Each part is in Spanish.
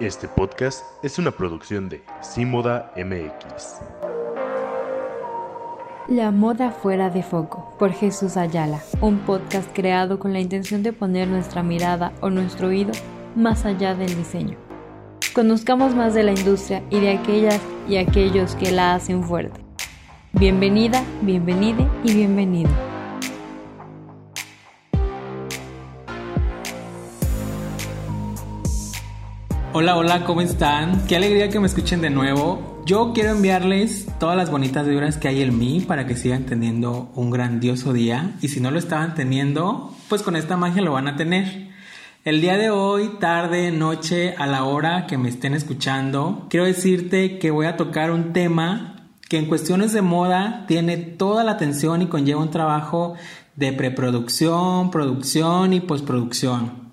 Este podcast es una producción de Simoda MX. La moda fuera de foco por Jesús Ayala, un podcast creado con la intención de poner nuestra mirada o nuestro oído más allá del diseño. Conozcamos más de la industria y de aquellas y aquellos que la hacen fuerte. Bienvenida, bienvenide y bienvenido. Hola, hola, ¿cómo están? Qué alegría que me escuchen de nuevo. Yo quiero enviarles todas las bonitas vibras que hay en mí para que sigan teniendo un grandioso día. Y si no lo estaban teniendo, pues con esta magia lo van a tener. El día de hoy, tarde, noche, a la hora que me estén escuchando, quiero decirte que voy a tocar un tema que en cuestiones de moda tiene toda la atención y conlleva un trabajo de preproducción, producción y postproducción.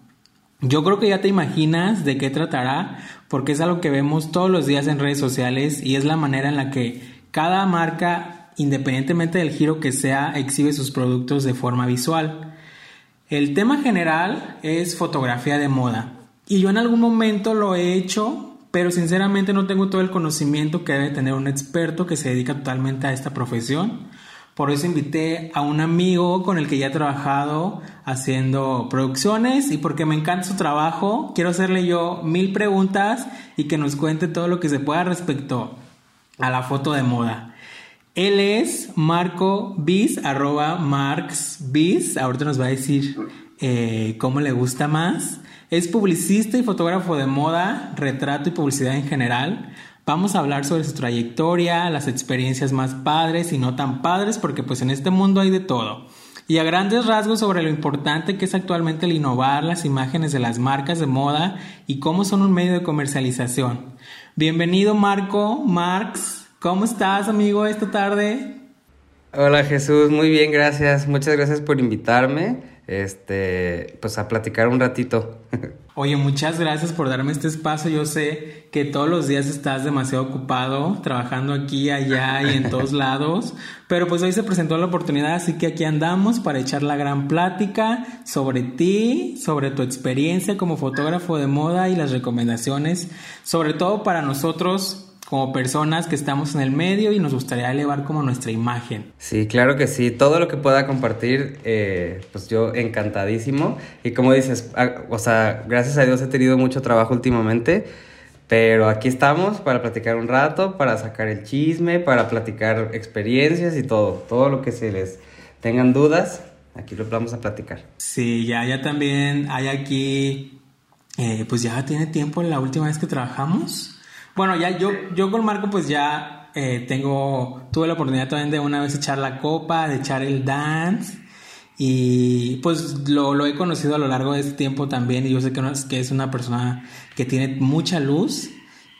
Yo creo que ya te imaginas de qué tratará, porque es algo que vemos todos los días en redes sociales y es la manera en la que cada marca, independientemente del giro que sea, exhibe sus productos de forma visual. El tema general es fotografía de moda y yo en algún momento lo he hecho, pero sinceramente no tengo todo el conocimiento que debe tener un experto que se dedica totalmente a esta profesión. Por eso invité a un amigo con el que ya he trabajado haciendo producciones y porque me encanta su trabajo, quiero hacerle yo mil preguntas y que nos cuente todo lo que se pueda respecto a la foto de moda. Él es Marco Bis, arroba Marx Bis. Ahorita nos va a decir eh, cómo le gusta más. Es publicista y fotógrafo de moda, retrato y publicidad en general. Vamos a hablar sobre su trayectoria, las experiencias más padres y no tan padres, porque pues en este mundo hay de todo. Y a grandes rasgos sobre lo importante que es actualmente el innovar las imágenes de las marcas de moda y cómo son un medio de comercialización. Bienvenido Marco, Marx, ¿cómo estás amigo esta tarde? Hola Jesús, muy bien, gracias. Muchas gracias por invitarme este, pues a platicar un ratito. Oye, muchas gracias por darme este espacio. Yo sé que todos los días estás demasiado ocupado, trabajando aquí, allá y en todos lados, pero pues hoy se presentó la oportunidad, así que aquí andamos para echar la gran plática sobre ti, sobre tu experiencia como fotógrafo de moda y las recomendaciones, sobre todo para nosotros como personas que estamos en el medio y nos gustaría elevar como nuestra imagen. Sí, claro que sí, todo lo que pueda compartir, eh, pues yo encantadísimo. Y como dices, ah, o sea, gracias a Dios he tenido mucho trabajo últimamente, pero aquí estamos para platicar un rato, para sacar el chisme, para platicar experiencias y todo, todo lo que se les tengan dudas, aquí lo vamos a platicar. Sí, ya, ya también hay aquí, eh, pues ya tiene tiempo la última vez que trabajamos. Bueno, ya yo, yo con Marco pues ya eh, tengo, tuve la oportunidad también de una vez echar la copa, de echar el dance y pues lo, lo he conocido a lo largo de este tiempo también y yo sé que, es, que es una persona que tiene mucha luz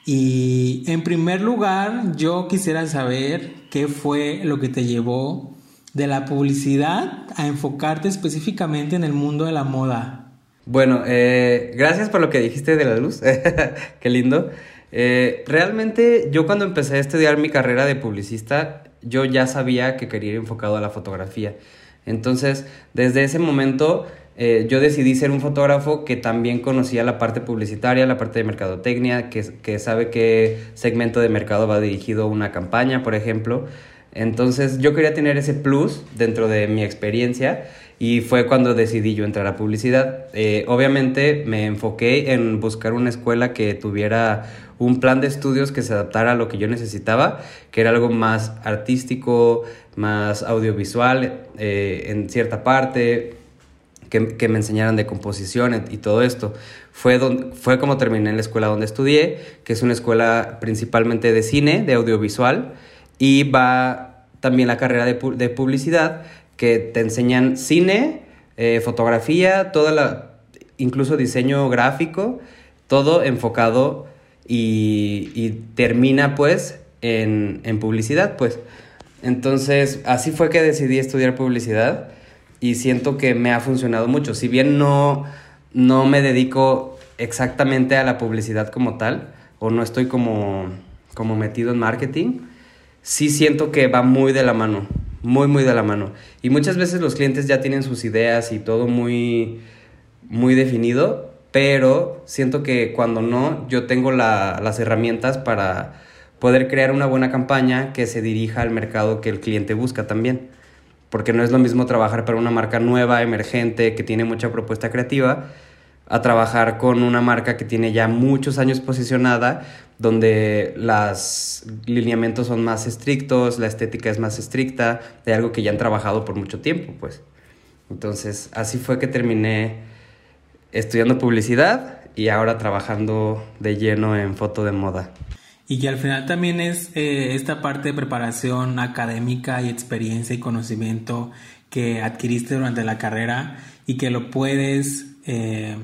y en primer lugar yo quisiera saber qué fue lo que te llevó de la publicidad a enfocarte específicamente en el mundo de la moda. Bueno, eh, gracias por lo que dijiste de la luz, qué lindo. Eh, realmente yo cuando empecé a estudiar mi carrera de publicista, yo ya sabía que quería ir enfocado a la fotografía. Entonces, desde ese momento, eh, yo decidí ser un fotógrafo que también conocía la parte publicitaria, la parte de mercadotecnia, que, que sabe qué segmento de mercado va dirigido una campaña, por ejemplo. Entonces, yo quería tener ese plus dentro de mi experiencia y fue cuando decidí yo entrar a publicidad. Eh, obviamente me enfoqué en buscar una escuela que tuviera un plan de estudios que se adaptara a lo que yo necesitaba, que era algo más artístico, más audiovisual eh, en cierta parte, que, me enseñaran de composición y todo esto. Fue, fue como terminé en la escuela donde estudié, que es una escuela principalmente de cine, de audiovisual, y va también la carrera de, de publicidad, que te enseñan cine, eh, fotografía, toda la, incluso diseño gráfico, todo enfocado y, termina pues en, publicidad, pues. Entonces, así fue que decidí estudiar publicidad y siento que me ha funcionado mucho. Si bien no, no me dedico exactamente a la publicidad como tal, o no estoy como, como metido en marketing, sí siento que va muy de la mano muy, muy de la mano. Y muchas veces los clientes ya tienen sus ideas y todo muy, muy definido pero siento que cuando no, yo tengo las herramientas para poder crear una buena campaña que se dirija al mercado que el cliente busca también. Porque no es lo mismo trabajar para una marca nueva, emergente, que tiene mucha propuesta creativa, a trabajar con una marca que tiene ya muchos años posicionada, donde los lineamientos son más estrictos, la estética es más estricta, de algo que ya han trabajado por mucho tiempo, pues. Entonces, así fue que terminé estudiando publicidad y ahora trabajando de lleno en foto de moda. Y que al final también es eh, esta parte de preparación académica y experiencia y conocimiento que adquiriste durante la carrera y que lo puedes eh,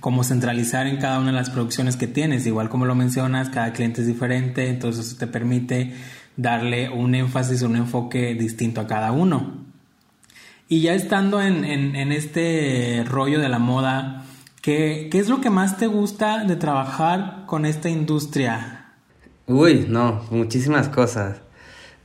como centralizar en cada una de las producciones que tienes. Igual como lo mencionas, cada cliente es diferente, entonces eso te permite darle un énfasis, un enfoque distinto a cada uno. Y ya estando en, este rollo de la moda, ¿qué, es lo que más te gusta de trabajar con esta industria? Uy, no, muchísimas cosas.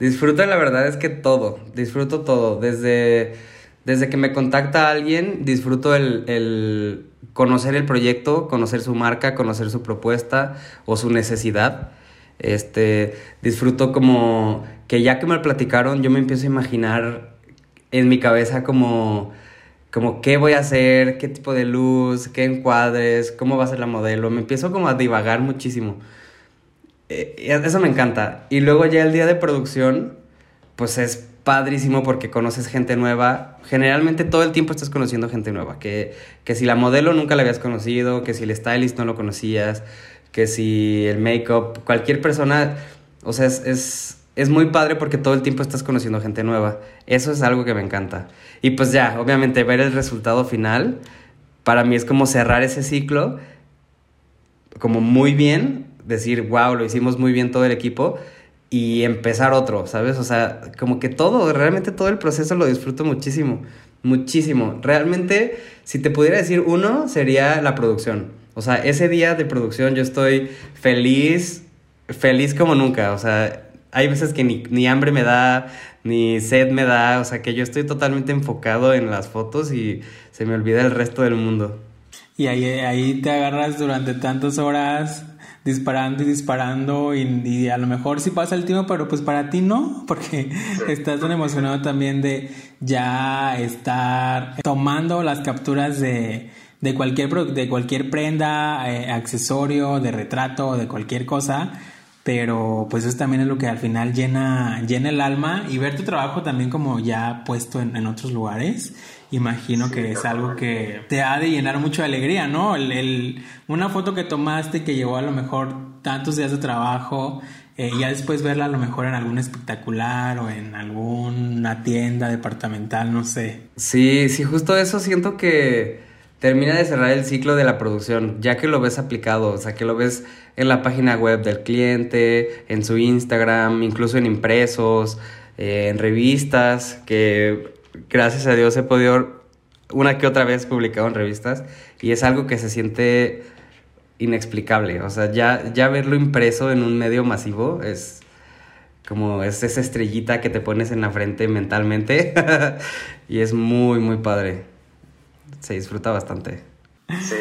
Disfruto, la verdad es que todo, disfruto todo. Desde, desde que me contacta alguien, disfruto el, el conocer el proyecto, conocer su marca, conocer su propuesta o su necesidad. Este, disfruto como que ya que me lo platicaron, yo me empiezo a imaginar en mi cabeza como, como qué voy a hacer, qué tipo de luz, qué encuadres, cómo va a ser la modelo. Me empiezo como a divagar muchísimo. Eh, eso me encanta. Y luego ya el día de producción, pues es padrísimo porque conoces gente nueva. Generalmente todo el tiempo estás conociendo gente nueva. Que, que si la modelo nunca la habías conocido, que si el stylist no lo conocías, que si el make-up, cualquier persona, o sea, es es muy padre porque todo el tiempo estás conociendo gente nueva. Eso es algo que me encanta. Y pues ya, obviamente ver el resultado final, para mí es como cerrar ese ciclo, como muy bien, decir, wow, lo hicimos muy bien todo el equipo y empezar otro, ¿sabes? O sea, como que todo, realmente todo el proceso lo disfruto muchísimo, muchísimo. Realmente, si te pudiera decir uno, sería la producción. O sea, ese día de producción yo estoy feliz, feliz como nunca. O sea, hay veces que ni, hambre me da, ni sed me da, o sea que yo estoy totalmente enfocado en las fotos y se me olvida el resto del mundo. Y ahí, ahí te agarras durante tantas horas disparando y disparando y, a lo mejor sí pasa el tiempo, pero pues para ti no, porque estás tan emocionado también de ya estar tomando las capturas de, de cualquier, de cualquier prenda, eh, accesorio, de retrato, de cualquier cosa pero pues eso también es lo que al final llena, llena el alma y ver tu trabajo también como ya puesto en, otros lugares, imagino que es algo que te ha de llenar mucho de alegría, ¿no? El, una foto que tomaste que llevó a lo mejor tantos días de trabajo eh, y ya después verla a lo mejor en algún espectacular o en alguna tienda departamental, no sé. Sí, sí, justo eso siento que termina de cerrar el ciclo de la producción, ya que lo ves aplicado, o sea, que lo ves en la página web del cliente, en su Instagram, incluso en impresos, eh, en revistas, que gracias a Dios he podido una que otra vez publicado en revistas y es algo que se siente inexplicable, o sea, ya, ya verlo impreso en un medio masivo es como es esa estrellita que te pones en la frente mentalmente y es muy, muy padre se disfruta bastante. Sí.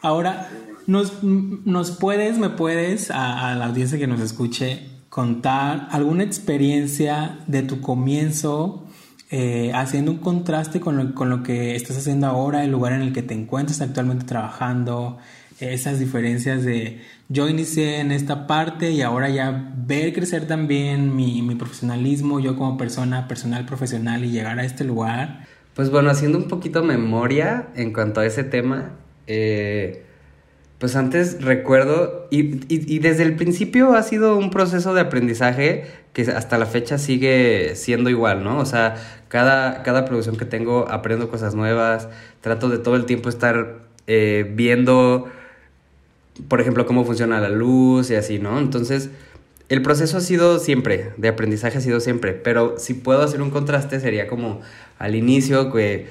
Ahora, ¿nos, ¿nos puedes, me puedes, a, la audiencia que nos escuche, contar alguna experiencia de tu comienzo eh, haciendo un contraste con lo, con lo, que estás haciendo ahora, el lugar en el que te encuentras actualmente trabajando, esas diferencias de yo inicié en esta parte y ahora ya ver crecer también mi, mi profesionalismo, yo como persona personal, profesional y llegar a este lugar. Pues bueno, haciendo un poquito memoria en cuanto a ese tema, eh, pues antes recuerdo, y, desde el principio ha sido un proceso de aprendizaje que hasta la fecha sigue siendo igual, ¿no? O sea, cada, cada producción que tengo aprendo cosas nuevas, trato de todo el tiempo estar eh, viendo, por ejemplo, cómo funciona la luz y así, ¿no? Entonces, el proceso ha sido siempre, de aprendizaje ha sido siempre, pero si puedo hacer un contraste sería como al inicio, que,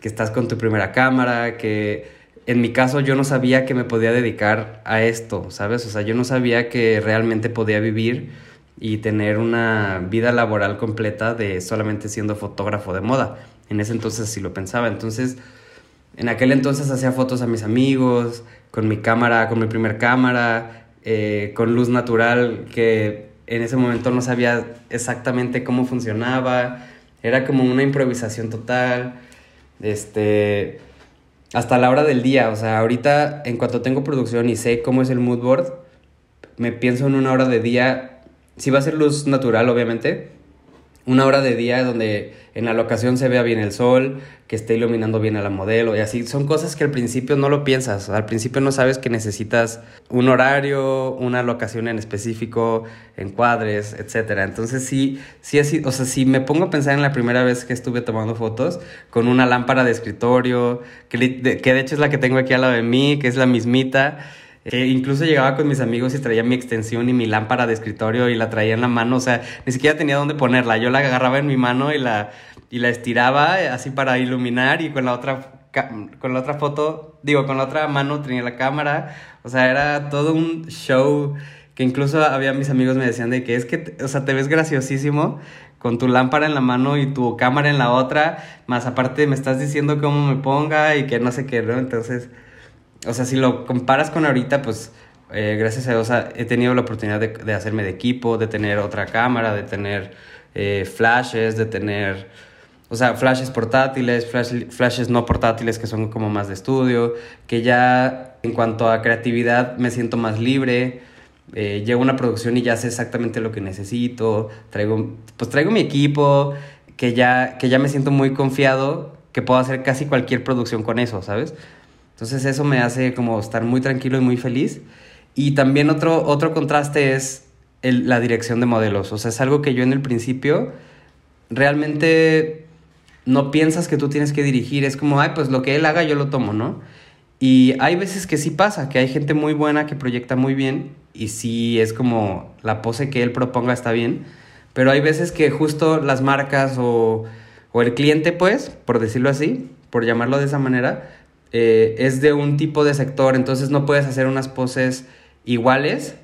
que estás con tu primera cámara, que en mi caso yo no sabía que me podía dedicar a esto, ¿sabes? O sea, yo no sabía que realmente podía vivir y tener una vida laboral completa de solamente siendo fotógrafo de moda. En ese entonces sí lo pensaba. Entonces, En aquel entonces hacía fotos a mis amigos, con mi cámara, con mi primer cámara, eh, con luz natural, que en ese momento no sabía exactamente cómo funcionaba. Era como una improvisación total. Este. Hasta la hora del día. O sea, ahorita, en cuanto tengo producción y sé cómo es el mood board, me pienso en una hora de día. Si va a ser luz natural, obviamente una hora de día donde en la locación se vea bien el sol, que esté iluminando bien a la modelo y así. Son cosas que al principio no lo piensas. Al principio no sabes que necesitas un horario, una locación en específico, encuadres, etc. Entonces sí, sí así, o sea, si me pongo a pensar en la primera vez que estuve tomando fotos con una lámpara de escritorio, que, que de hecho es la que tengo aquí al lado de mí, que es la mismita que incluso llegaba con mis amigos y traía mi extensión y mi lámpara de escritorio y la traía en la mano, o sea, ni siquiera tenía dónde ponerla. Yo la agarraba en mi mano y la, y la estiraba así para iluminar y con la otra con la otra foto, digo, con la otra mano tenía la cámara, o sea, era todo un show que incluso había mis amigos me decían de que es que, o sea, te ves graciosísimo con tu lámpara en la mano y tu cámara en la otra, más aparte me estás diciendo cómo me ponga y que no sé qué, ¿no? Entonces, o sea, si lo comparas con ahorita, pues eh, gracias a Dios he tenido la oportunidad de, hacerme de equipo, de tener otra cámara, de tener eh, flashes, de tener, o sea, flashes portátiles, flashes no portátiles que son como más de estudio, que ya en cuanto a creatividad me siento más libre. Eh, llego a una producción y ya sé exactamente lo que necesito, traigo, pues traigo mi equipo, que ya, que ya me siento muy confiado, que puedo hacer casi cualquier producción con eso, ¿sabes? Entonces eso me hace como estar muy tranquilo y muy feliz. Y también otro, otro contraste es la dirección de modelos. O sea, es algo que yo en el principio realmente no piensas que tú tienes que dirigir. Es como, ay, pues lo que él haga yo lo tomo, ¿no? Y hay veces que sí pasa, que hay gente muy buena que proyecta muy bien y sí es como la pose que él proponga está bien. Pero hay veces que justo las marcas o, o el cliente, pues, por decirlo así, por llamarlo de esa manera, eh, es de un tipo de sector, entonces no puedes hacer unas poses iguales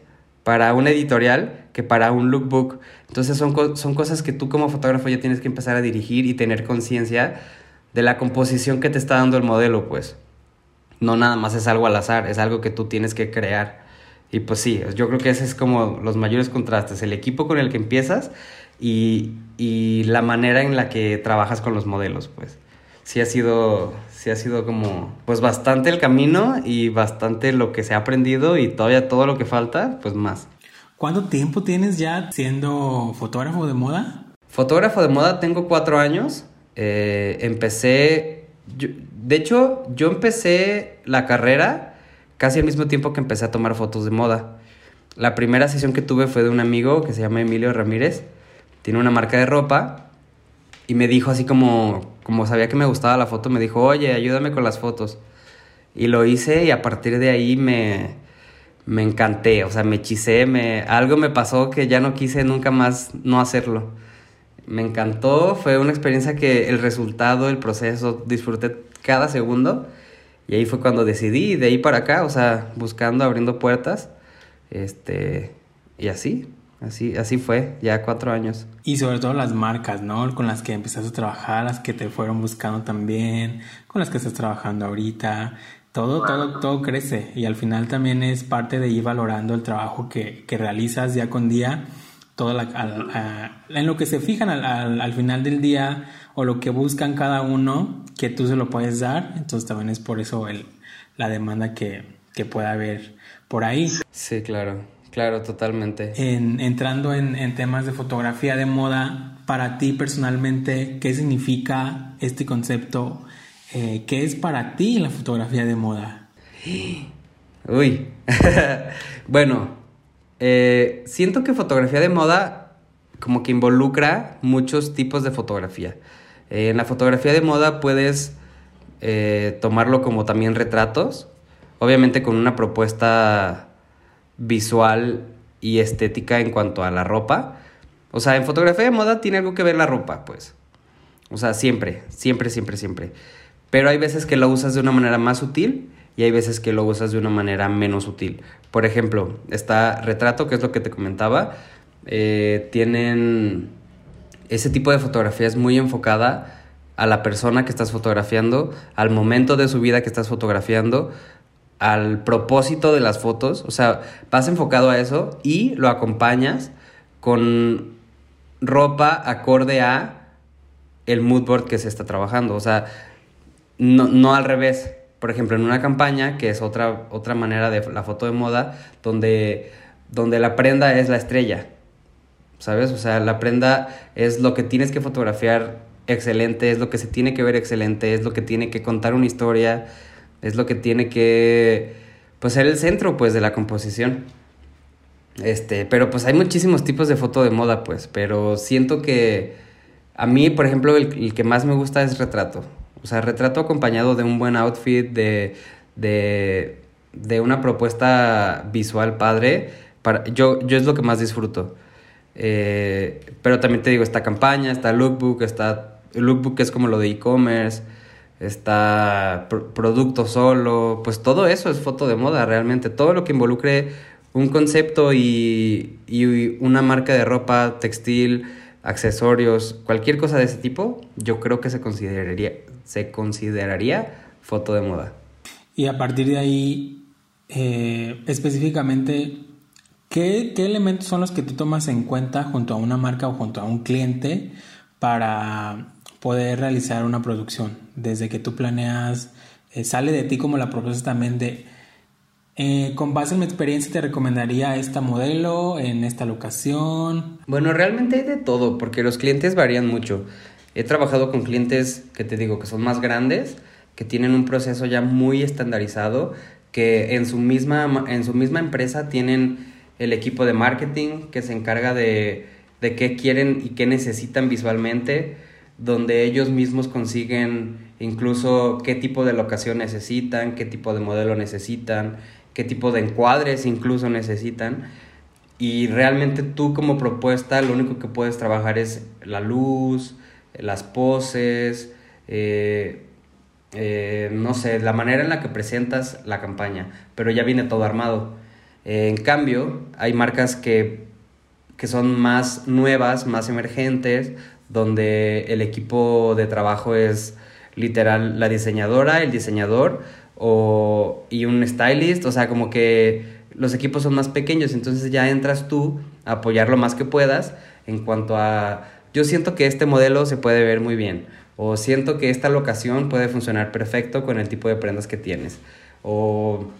para un editorial que para un lookbook. Entonces son, son cosas que tú como fotógrafo ya tienes que empezar a dirigir y tener conciencia de la composición que te está dando el modelo, pues. No nada más es algo al azar, es algo que tú tienes que crear. Y pues sí, yo creo que ese es como los mayores contrastes, el equipo con el que empiezas y, y la manera en la que trabajas con los modelos, pues. Sí ha sido, sí ha sido como, pues bastante el camino y bastante lo que se ha aprendido y todavía todo lo que falta, pues más. ¿Cuánto tiempo tienes ya siendo fotógrafo de moda? Fotógrafo de moda tengo cuatro años. Eh, empecé, de hecho, yo empecé la carrera casi al mismo tiempo que empecé a tomar fotos de moda. La primera sesión que tuve fue de un amigo que se llama Emilio Ramírez. Tiene una marca de ropa y me dijo así como, como sabía que me gustaba la foto, me dijo, oye, ayúdame con las fotos. Y lo hice y a partir de ahí me, me encanté, o sea, me hechicé, me, algo me pasó que ya no quise nunca más no hacerlo. Me encantó, fue una experiencia que el resultado, el proceso, disfruté cada segundo. Y ahí fue cuando decidí, de ahí para acá, o sea, buscando, abriendo puertas. Este, y así. Así, así fue, ya cuatro años. Y sobre todo las marcas, ¿no? Con las que empezaste a trabajar, las que te fueron buscando también, con las que estás trabajando ahorita. Todo, todo, todo crece y al final también es parte de ir valorando el trabajo que, que realizas día con día, todo en lo que se fijan al, al, final del día o lo que buscan cada uno, que tú se lo puedes dar. Entonces también es por eso el, la demanda que, que puede haber por ahí. Sí, claro. Claro, totalmente. En, entrando en, en, temas de fotografía de moda, para ti personalmente, ¿qué significa este concepto? Eh, ¿Qué es para ti la fotografía de moda? Uy, bueno, eh, siento que fotografía de moda como que involucra muchos tipos de fotografía. Eh, en la fotografía de moda puedes tomarlo como también retratos, obviamente con una propuesta visual y estética en cuanto a la ropa. O sea, en fotografía de moda tiene algo que ver la ropa, pues. O sea, siempre, siempre, siempre, siempre. Pero hay veces que lo usas de una manera más sutil y hay veces que lo usas de una manera menos sutil. Por ejemplo, está retrato, que es lo que te comentaba. Eh, tienen ese tipo de fotografía es muy enfocada a la persona que estás fotografiando, al momento de su vida que estás fotografiando, al propósito de las fotos, o sea, vas enfocado a eso y lo acompañas con ropa acorde a el mood board que se está trabajando, o sea, no, no al revés. Por ejemplo, en una campaña, que es otra, otra manera de la foto de moda, donde, donde la prenda es la estrella, ¿sabes? O sea, la prenda es lo que tienes que fotografiar excelente, es lo que se tiene que ver excelente, es lo que tiene que contar una historia, es lo que tiene que pues ser el centro pues de la composición. Este, pero pues hay muchísimos tipos de foto de moda pues, pero siento que a mí, por ejemplo, el, que más me gusta es retrato. O sea, retrato acompañado de un buen outfit, de, de, de una propuesta visual padre, para, yo, yo es lo que más disfruto. Eh, pero también te digo, esta campaña, está lookbook, está lookbook es como lo de e-commerce, está producto solo, pues todo eso es foto de moda realmente. Todo lo que involucre un concepto y, y una marca de ropa, textil, accesorios, cualquier cosa de ese tipo, yo creo que se consideraría, se consideraría foto de moda. Y a partir de ahí, eh, específicamente, ¿Qué, elementos son los que tú tomas en cuenta junto a una marca o junto a un cliente para poder realizar una producción? Desde que tú planeas, eh, sale de ti como la propuesta también de, eh, con base en mi experiencia, te recomendaría esta modelo en esta locación. Bueno, realmente hay de todo, porque los clientes varían mucho. He trabajado con clientes que te digo que son más grandes, que tienen un proceso ya muy estandarizado, que en su misma, en su misma empresa tienen el equipo de marketing que se encarga de, de qué quieren y qué necesitan visualmente, donde ellos mismos consiguen incluso qué tipo de locación necesitan, qué tipo de modelo necesitan, qué tipo de encuadres incluso necesitan. Y realmente tú como propuesta lo único que puedes trabajar es la luz, las poses, eh, eh, no sé, la manera en la que presentas la campaña, pero ya viene todo armado en cambio, hay marcas que, que son más nuevas, más emergentes, donde el equipo de trabajo es literal la diseñadora, el diseñador o, y un stylist, o sea, como que los equipos son más pequeños, entonces ya entras tú a apoyar lo más que puedas en cuanto a, yo siento que este modelo se puede ver muy bien, o siento que esta locación puede funcionar perfecto con el tipo de prendas que tienes, o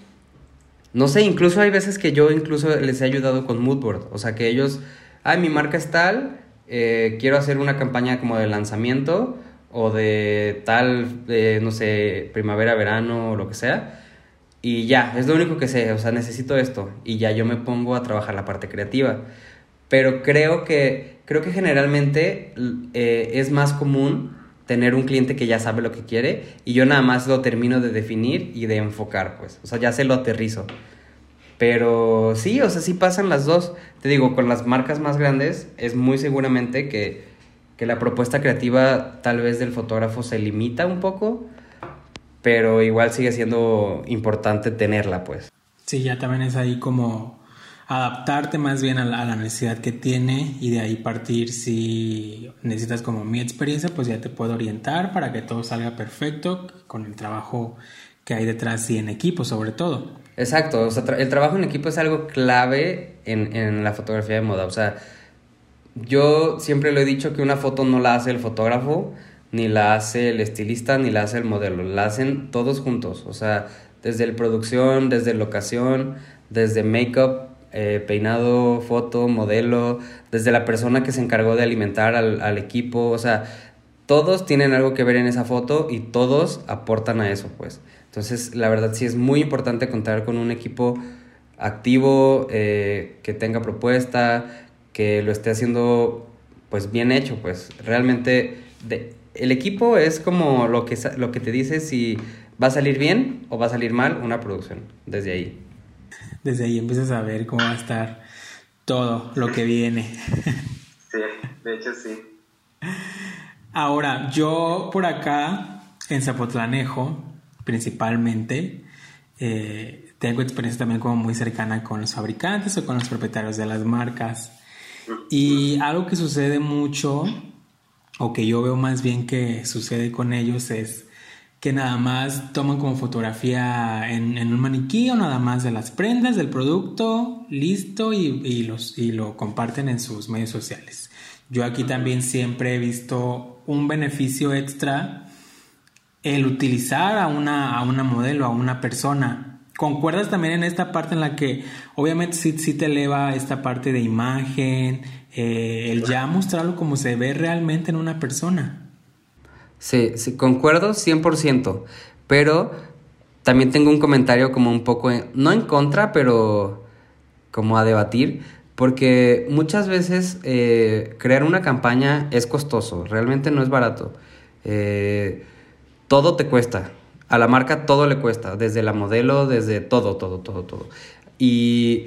no sé, incluso hay veces que yo incluso les he ayudado con moodboard. O sea, que ellos, ay, mi marca es tal, eh, quiero hacer una campaña como de lanzamiento o de tal, no sé, primavera, verano o lo que sea. Y ya, es lo único que sé, o sea, necesito esto. Y ya yo me pongo a trabajar la parte creativa. Pero creo que, creo que generalmente eh, es más común tener un cliente que ya sabe lo que quiere y yo nada más lo termino de definir y de enfocar, pues. O sea, ya se lo aterrizo. Pero sí, o sea, sí pasan las dos. Te digo, con las marcas más grandes es muy seguramente que, que la propuesta creativa tal vez del fotógrafo se limita un poco, pero igual sigue siendo importante tenerla, pues. Sí, ya también es ahí como adaptarte más bien a la, necesidad que tiene y de ahí partir si necesitas como mi experiencia pues ya te puedo orientar para que todo salga perfecto con el trabajo que hay detrás y en equipo sobre todo. Exacto, o sea, el trabajo en equipo es algo clave en, en la fotografía de moda, o sea, yo siempre lo he dicho que una foto no la hace el fotógrafo, ni la hace el estilista, ni la hace el modelo, la hacen todos juntos, o sea, desde el producción, desde locación, desde make-up, eh, peinado, foto, modelo, desde la persona que se encargó de alimentar al, al, equipo, o sea, todos tienen algo que ver en esa foto y todos aportan a eso, pues. Entonces, la verdad sí es muy importante contar con un equipo activo, eh, que tenga propuesta, que lo esté haciendo pues bien hecho, pues realmente de, el equipo es como lo que, lo que te dice si va a salir bien o va a salir mal una producción, desde ahí desde ahí empiezas a ver cómo va a estar todo lo que viene. Sí, de hecho sí. Ahora, yo por acá, en Zapotlanejo, principalmente, eh, tengo experiencia también como muy cercana con los fabricantes o con los propietarios de las marcas. Y algo que sucede mucho o que yo veo más bien que sucede con ellos es que nada más toman como fotografía en, un maniquí o nada más de las prendas del producto, listo, y, los, y lo comparten en sus medios sociales. Yo aquí también siempre he visto un beneficio extra el utilizar a una, a una modelo, a una persona. ¿Concuerdas también en esta parte en la que obviamente sí, sí te eleva esta parte de imagen, eh, el ya mostrarlo como se ve realmente en una persona? Sí, sí, concuerdo 100%, pero también tengo un comentario como un poco, no en contra, pero como a debatir, porque muchas veces eh, crear una campaña es costoso, realmente no es barato. Eh, todo te cuesta, a la marca todo le cuesta, desde la modelo, desde todo, todo, todo, todo. Y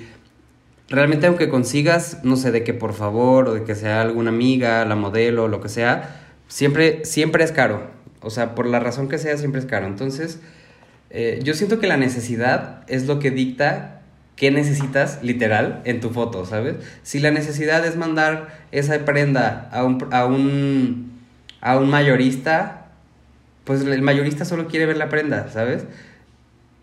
realmente aunque consigas, no sé, de que por favor, o de que sea alguna amiga, la modelo, lo que sea, siempre, siempre es caro. O sea, por la razón que sea, siempre es caro. Entonces, eh, yo siento que la necesidad es lo que dicta qué necesitas literal en tu foto, ¿sabes? Si la necesidad es mandar esa prenda a un, a un, a un mayorista, pues el mayorista solo quiere ver la prenda, ¿sabes?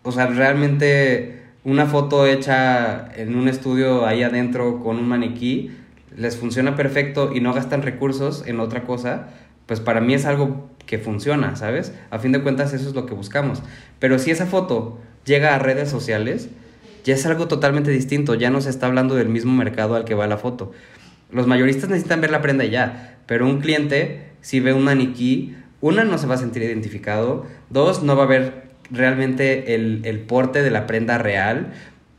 O sea, realmente una foto hecha en un estudio ahí adentro con un maniquí les funciona perfecto y no gastan recursos en otra cosa pues para mí es algo que funciona, ¿sabes? A fin de cuentas eso es lo que buscamos. Pero si esa foto llega a redes sociales, ya es algo totalmente distinto, ya no se está hablando del mismo mercado al que va la foto. Los mayoristas necesitan ver la prenda ya, pero un cliente, si ve un maniquí, una, no se va a sentir identificado, dos, no va a ver realmente el, porte de la prenda real,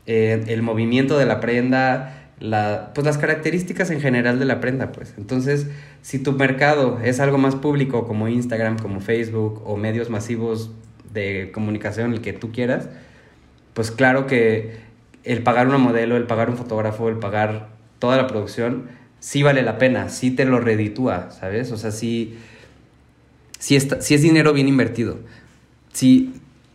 eh, el movimiento de la prenda, la, pues las características en general de la prenda, pues. Entonces, si tu mercado es algo más público como Instagram, como Facebook o medios masivos de comunicación, el que tú quieras, pues claro que el pagar una modelo, el pagar un fotógrafo, el pagar toda la producción, sí vale la pena, sí te lo reditúa, ¿sabes? O sea, sí, sí, está, sí es dinero bien invertido. Sí,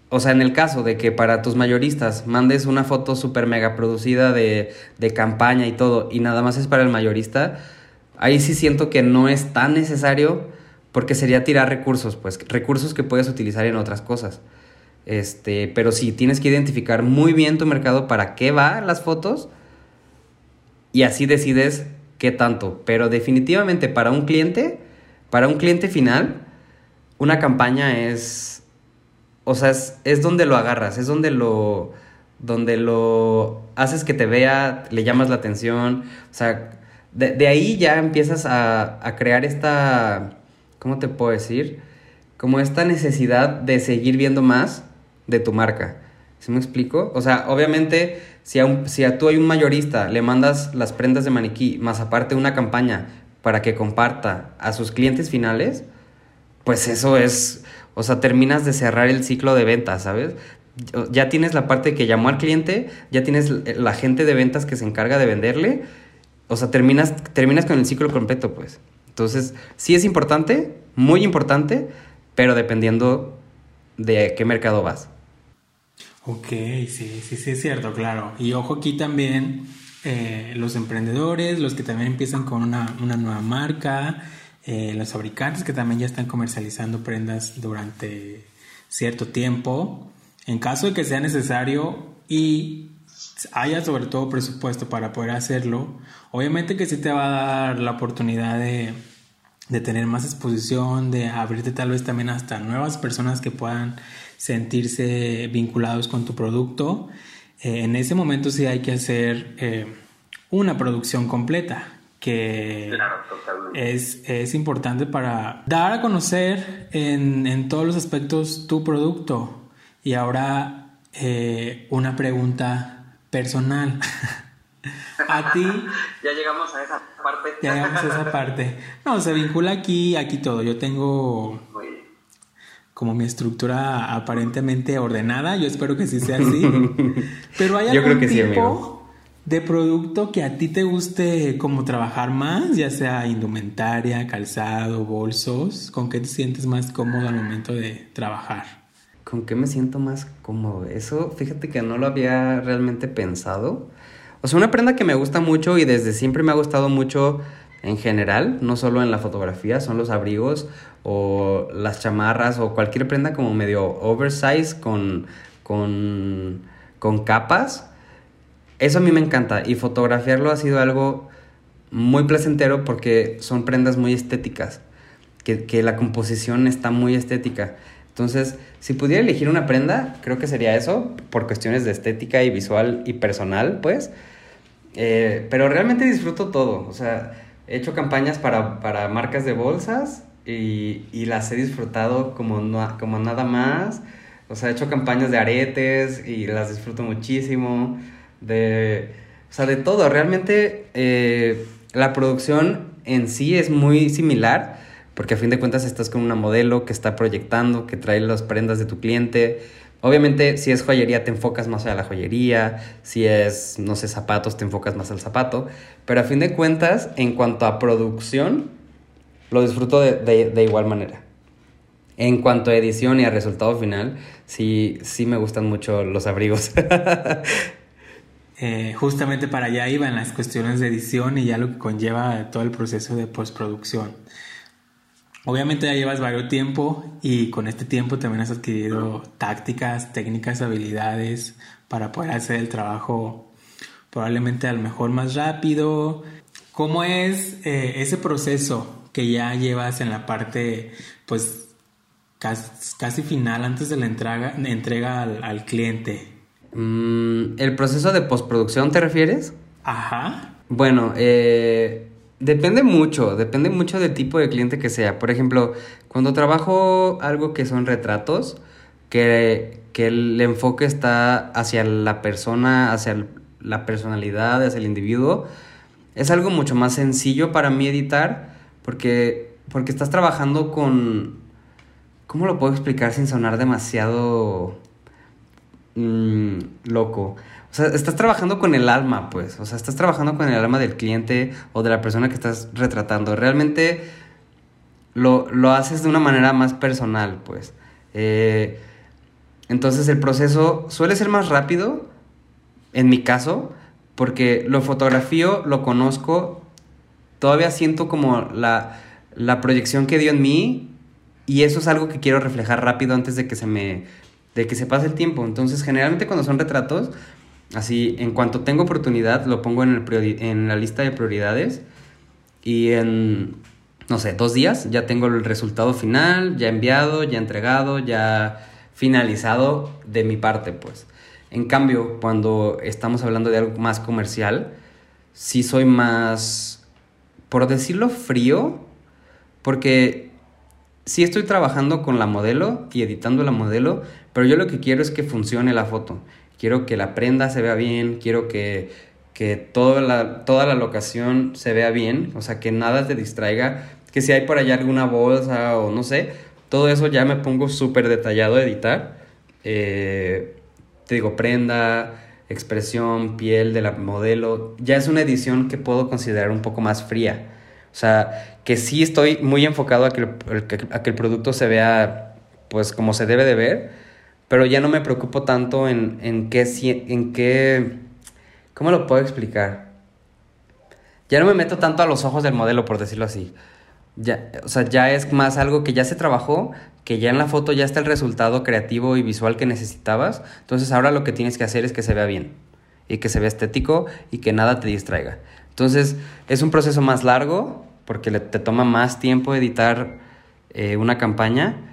o sea, en el caso de que para tus mayoristas mandes una foto súper mega producida de, de, campaña y todo, y nada más es para el mayorista, ahí sí siento que no es tan necesario porque sería tirar recursos, pues recursos que puedes utilizar en otras cosas. Este, pero sí, tienes que identificar muy bien tu mercado para qué va las fotos y así decides qué tanto. Pero definitivamente para un cliente, para un cliente final, una campaña es o sea, es, donde lo agarras, es donde lo, donde lo haces que te vea, le llamas la atención, o sea, de, ahí ya empiezas a, crear esta, ¿cómo te puedo decir? Como esta necesidad de seguir viendo más de tu marca. ¿Sí me explico? O sea, obviamente, si a, un, si a tú hay un mayorista, le mandas las prendas de maniquí, más aparte una campaña para que comparta a sus clientes finales, pues eso es, o sea, terminas de cerrar el ciclo de ventas, ¿sabes? Ya tienes la parte que llamó al cliente, ya tienes la gente de ventas que se encarga de venderle. O sea, terminas, terminas con el ciclo completo, pues. Entonces, sí es importante, muy importante, pero dependiendo de qué mercado vas. Ok, sí, sí, sí, es cierto, claro. Y ojo aquí también, eh, los emprendedores, los que también empiezan con una, una nueva marca, eh, los fabricantes que también ya están comercializando prendas durante cierto tiempo. En caso de que sea necesario y haya sobre todo presupuesto para poder hacerlo, obviamente que sí te va a dar la oportunidad de, tener más exposición, de abrirte tal vez también hasta nuevas personas que puedan sentirse vinculados con tu producto. Eh, en ese momento sí hay que hacer eh, una producción completa que es, importante para dar a conocer en, todos los aspectos tu producto. Y ahora eh, una pregunta personal. a ti. ya llegamos a esa parte. ya llegamos a esa parte. No, se vincula aquí, aquí todo. Yo tengo como mi estructura aparentemente ordenada. Yo espero que sí sea así. Pero hay algún Yo creo que tipo de producto que a ti te guste como trabajar más, ya sea indumentaria, calzado, bolsos, ¿con qué te sientes más cómodo al momento de trabajar? ¿Con qué me siento más cómodo? Eso, fíjate que no lo había realmente pensado. O sea, una prenda que me gusta mucho y desde siempre me ha gustado mucho en general, no solo en la fotografía, son los abrigos o las chamarras o cualquier prenda como medio oversize con, con, con capas. Eso a mí me encanta y fotografiarlo ha sido algo muy placentero porque son prendas muy estéticas, que, que la composición está muy estética. Entonces, si pudiera elegir una prenda, creo que sería eso, por cuestiones de estética y visual y personal, pues. Eh, pero realmente disfruto todo. O sea, he hecho campañas para, para marcas de bolsas y, y, las he disfrutado como, no, como nada más. O sea, he hecho campañas de aretes y las disfruto muchísimo. De, o sea, de todo. Realmente eh, la producción en sí es muy similar porque a fin de cuentas estás con una modelo que está proyectando, que trae las prendas de tu cliente. Obviamente, si es joyería, te enfocas más a la joyería, si es, no sé, zapatos, te enfocas más al zapato, pero a fin de cuentas, en cuanto a producción, lo disfruto de, de, de igual manera. En cuanto a edición y a resultado final, sí, sí me gustan mucho los abrigos. eh, justamente para allá iban las cuestiones de edición y ya lo que conlleva todo el proceso de postproducción. Obviamente ya llevas varios tiempo y con este tiempo también has adquirido tácticas, técnicas, habilidades para poder hacer el trabajo probablemente al mejor más rápido. ¿Cómo es eh, ese proceso que ya llevas en la parte pues casi, casi final antes de la entrega, entrega al, al cliente? Mm, ¿El proceso de postproducción te refieres? Ajá. Bueno, eh, Depende mucho, depende mucho del tipo de cliente que sea. Por ejemplo, cuando trabajo algo que son retratos, que, que el enfoque está hacia la persona, hacia la personalidad, hacia el individuo, es algo mucho más sencillo para mí editar porque, porque estás trabajando con... ¿Cómo lo puedo explicar sin sonar demasiado mmm, loco? O sea, estás trabajando con el alma, pues. O sea, estás trabajando con el alma del cliente o de la persona que estás retratando. Realmente lo, lo haces de una manera más personal, pues. Eh, entonces el proceso suele ser más rápido, en mi caso, porque lo fotografío, lo conozco, todavía siento como la, la proyección que dio en mí y eso es algo que quiero reflejar rápido antes de que se me de que se pase el tiempo. Entonces, generalmente cuando son retratos, Así, en cuanto tengo oportunidad, lo pongo en, el en la lista de prioridades y en, no sé, dos días ya tengo el resultado final, ya enviado, ya entregado, ya finalizado de mi parte, pues. En cambio, cuando estamos hablando de algo más comercial, sí soy más, por decirlo, frío, porque sí estoy trabajando con la modelo y editando la modelo, pero yo lo que quiero es que funcione la foto quiero que la prenda se vea bien, quiero que, que toda, la, toda la locación se vea bien, o sea, que nada te distraiga, que si hay por allá alguna bolsa o no sé, todo eso ya me pongo súper detallado a editar. Eh, te digo, prenda, expresión, piel de la modelo, ya es una edición que puedo considerar un poco más fría. O sea, que sí estoy muy enfocado a que el, a que el producto se vea pues como se debe de ver, pero ya no me preocupo tanto en, en, qué, en qué... ¿Cómo lo puedo explicar? Ya no me meto tanto a los ojos del modelo, por decirlo así. Ya, o sea, ya es más algo que ya se trabajó, que ya en la foto ya está el resultado creativo y visual que necesitabas. Entonces ahora lo que tienes que hacer es que se vea bien y que se vea estético y que nada te distraiga. Entonces es un proceso más largo porque te toma más tiempo editar eh, una campaña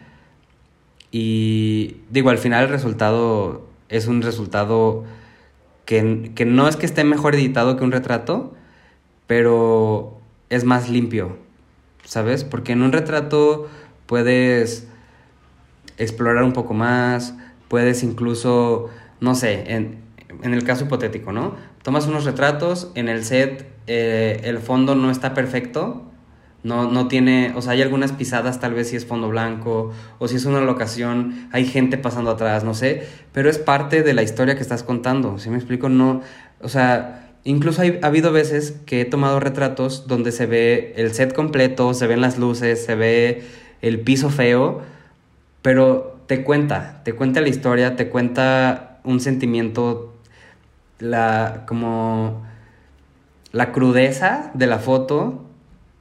y digo, al final el resultado es un resultado que, que, no es que esté mejor editado que un retrato, pero es más limpio, ¿sabes? Porque en un retrato puedes explorar un poco más, puedes incluso, no sé, en, en el caso hipotético, ¿no? Tomas unos retratos, en el set eh, el fondo no está perfecto, no, no tiene, o sea, hay algunas pisadas, tal vez si es fondo blanco, o si es una locación, hay gente pasando atrás, no sé, pero es parte de la historia que estás contando, si me explico? No, o sea, incluso hay, ha habido veces que he tomado retratos donde se ve el set completo, se ven las luces, se ve el piso feo, pero te cuenta, te cuenta la historia, te cuenta un sentimiento, la, como la crudeza de la foto,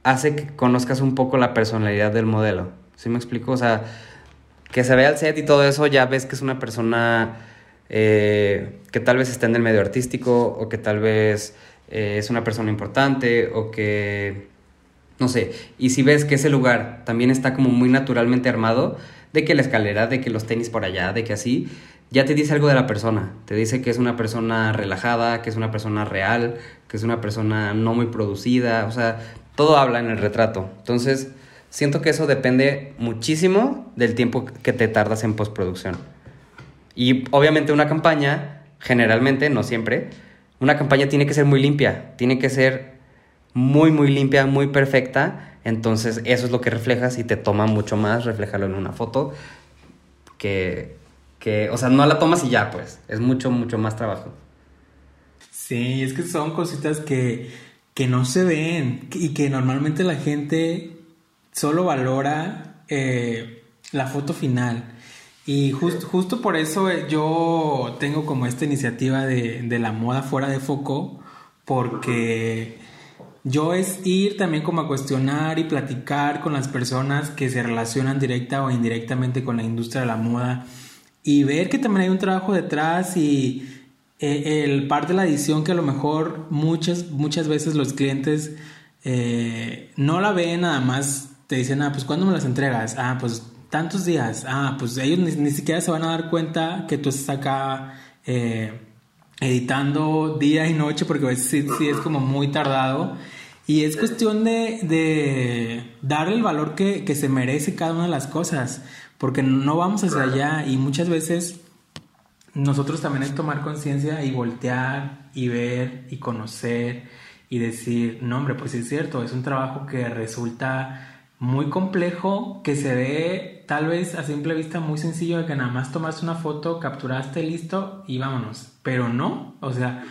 hace que conozcas un poco la personalidad del modelo. ¿Sí me explico? O sea, que se vea el set y todo eso, ya ves que es una persona eh, que tal vez está en el medio artístico o que tal vez eh, es una persona importante o que, no sé, y si ves que ese lugar también está como muy naturalmente armado, de que la escalera, de que los tenis por allá, de que así, ya te dice algo de la persona. Te dice que es una persona relajada, que es una persona real, que es una persona no muy producida, o sea, todo habla en el retrato. Entonces, siento que eso depende muchísimo del tiempo que te tardas en postproducción. Y obviamente una campaña, generalmente, no siempre, una campaña tiene que ser muy limpia, tiene que ser muy, muy limpia, muy perfecta. Entonces eso es lo que reflejas y te toma mucho más reflejarlo en una foto que, que, o sea, no la tomas y ya, pues, es mucho, mucho más trabajo. Sí, es que son cositas que, que no se ven y que normalmente la gente solo valora eh, la foto final. Y justo por eso eh, yo tengo como esta iniciativa de, de, la moda fuera de foco, porque yo es ir también como a cuestionar y platicar con las personas que se relacionan directa o indirectamente con la industria de la moda y ver que también hay un trabajo detrás y eh, el parte de la edición que a lo mejor muchas, muchas veces los clientes eh, no la ven nada más, te dicen, ah, pues ¿cuándo me las entregas? Ah, pues tantos días. Ah, pues ellos ni, siquiera se van a dar cuenta que tú estás acá eh, editando día y noche porque a veces sí, es como muy tardado. Y es cuestión de, de darle el valor que, que, se merece cada una de las cosas, porque no vamos hacia allá y muchas veces nosotros también es tomar conciencia y voltear y ver y conocer y decir, no hombre, pues es cierto, es un trabajo que resulta muy complejo que se ve tal vez a simple vista muy sencillo de que nada más tomaste una foto, capturaste, listo y vámonos. Pero no, o sea,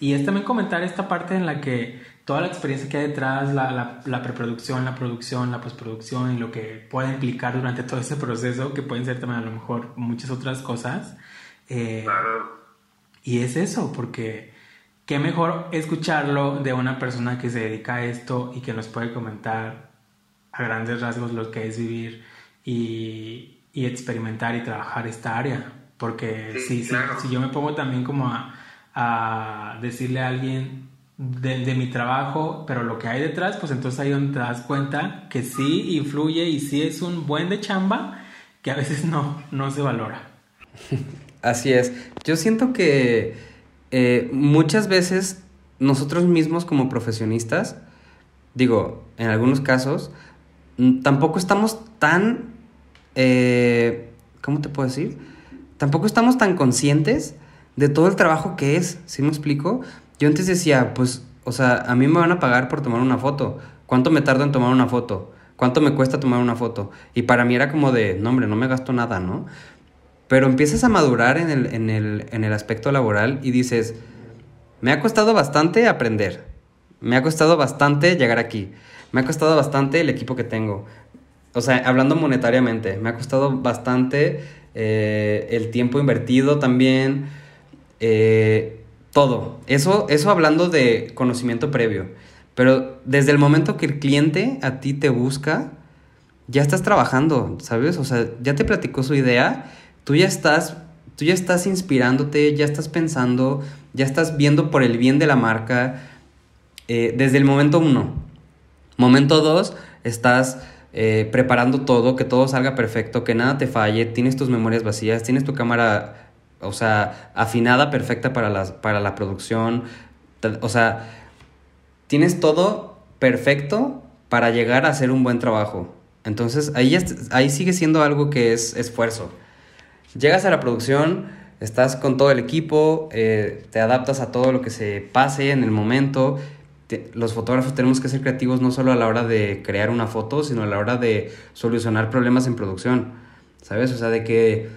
y es también comentar esta parte en la que toda la experiencia que hay detrás, la, la, preproducción, la producción, la postproducción y lo que puede implicar durante todo ese proceso, que pueden ser también a lo mejor muchas otras cosas. Eh, y es eso, porque qué mejor escucharlo de una persona que se dedica a esto y que nos puede comentar a grandes rasgos lo que es vivir y, experimentar y trabajar esta área. Porque si, si, yo me pongo también como a, decirle a alguien de, mi trabajo, pero lo que hay detrás, pues entonces ahí donde te das cuenta que sí influye y sí es un buen de chamba que a veces no, no se valora. Así es. Yo siento que eh, muchas veces nosotros mismos como profesionistas, digo, en algunos casos, tampoco estamos tan, eh, ¿cómo te puedo decir? Tampoco estamos tan conscientes de todo el trabajo que es, ¿sí me explico? Yo antes decía, pues, o sea, a mí me van a pagar por tomar una foto. ¿Cuánto me tardo en tomar una foto? ¿Cuánto me cuesta tomar una foto? Y para mí era como de, no hombre, no me gasto nada, ¿no? Pero empiezas a madurar en el, en el, en el aspecto laboral y dices, me ha costado bastante aprender. Me ha costado bastante llegar aquí. Me ha costado bastante el equipo que tengo. O sea, hablando monetariamente, me ha costado bastante eh, el tiempo invertido también. Eh, todo. Eso, eso hablando de conocimiento previo. Pero desde el momento que el cliente a ti te busca, ya estás trabajando, ¿sabes? O sea, ya te platicó su idea, tú ya estás, tú ya estás inspirándote, ya estás pensando, ya estás viendo por el bien de la marca eh, desde el momento uno. Momento dos, estás eh, preparando todo, que todo salga perfecto, que nada te falle, tienes tus memorias vacías, tienes tu cámara, o sea, afinada perfecta para, las, para la producción, o sea, tienes todo perfecto para llegar a hacer un buen trabajo. Entonces ahí, ahí sigue siendo algo que es esfuerzo. Llegas a la producción, estás con todo el equipo, eh, te adaptas a todo lo que se pase en el momento los fotógrafos tenemos que ser creativos no solo a la hora de crear una foto, sino a la hora de solucionar problemas en producción, ¿sabes? O sea, de que,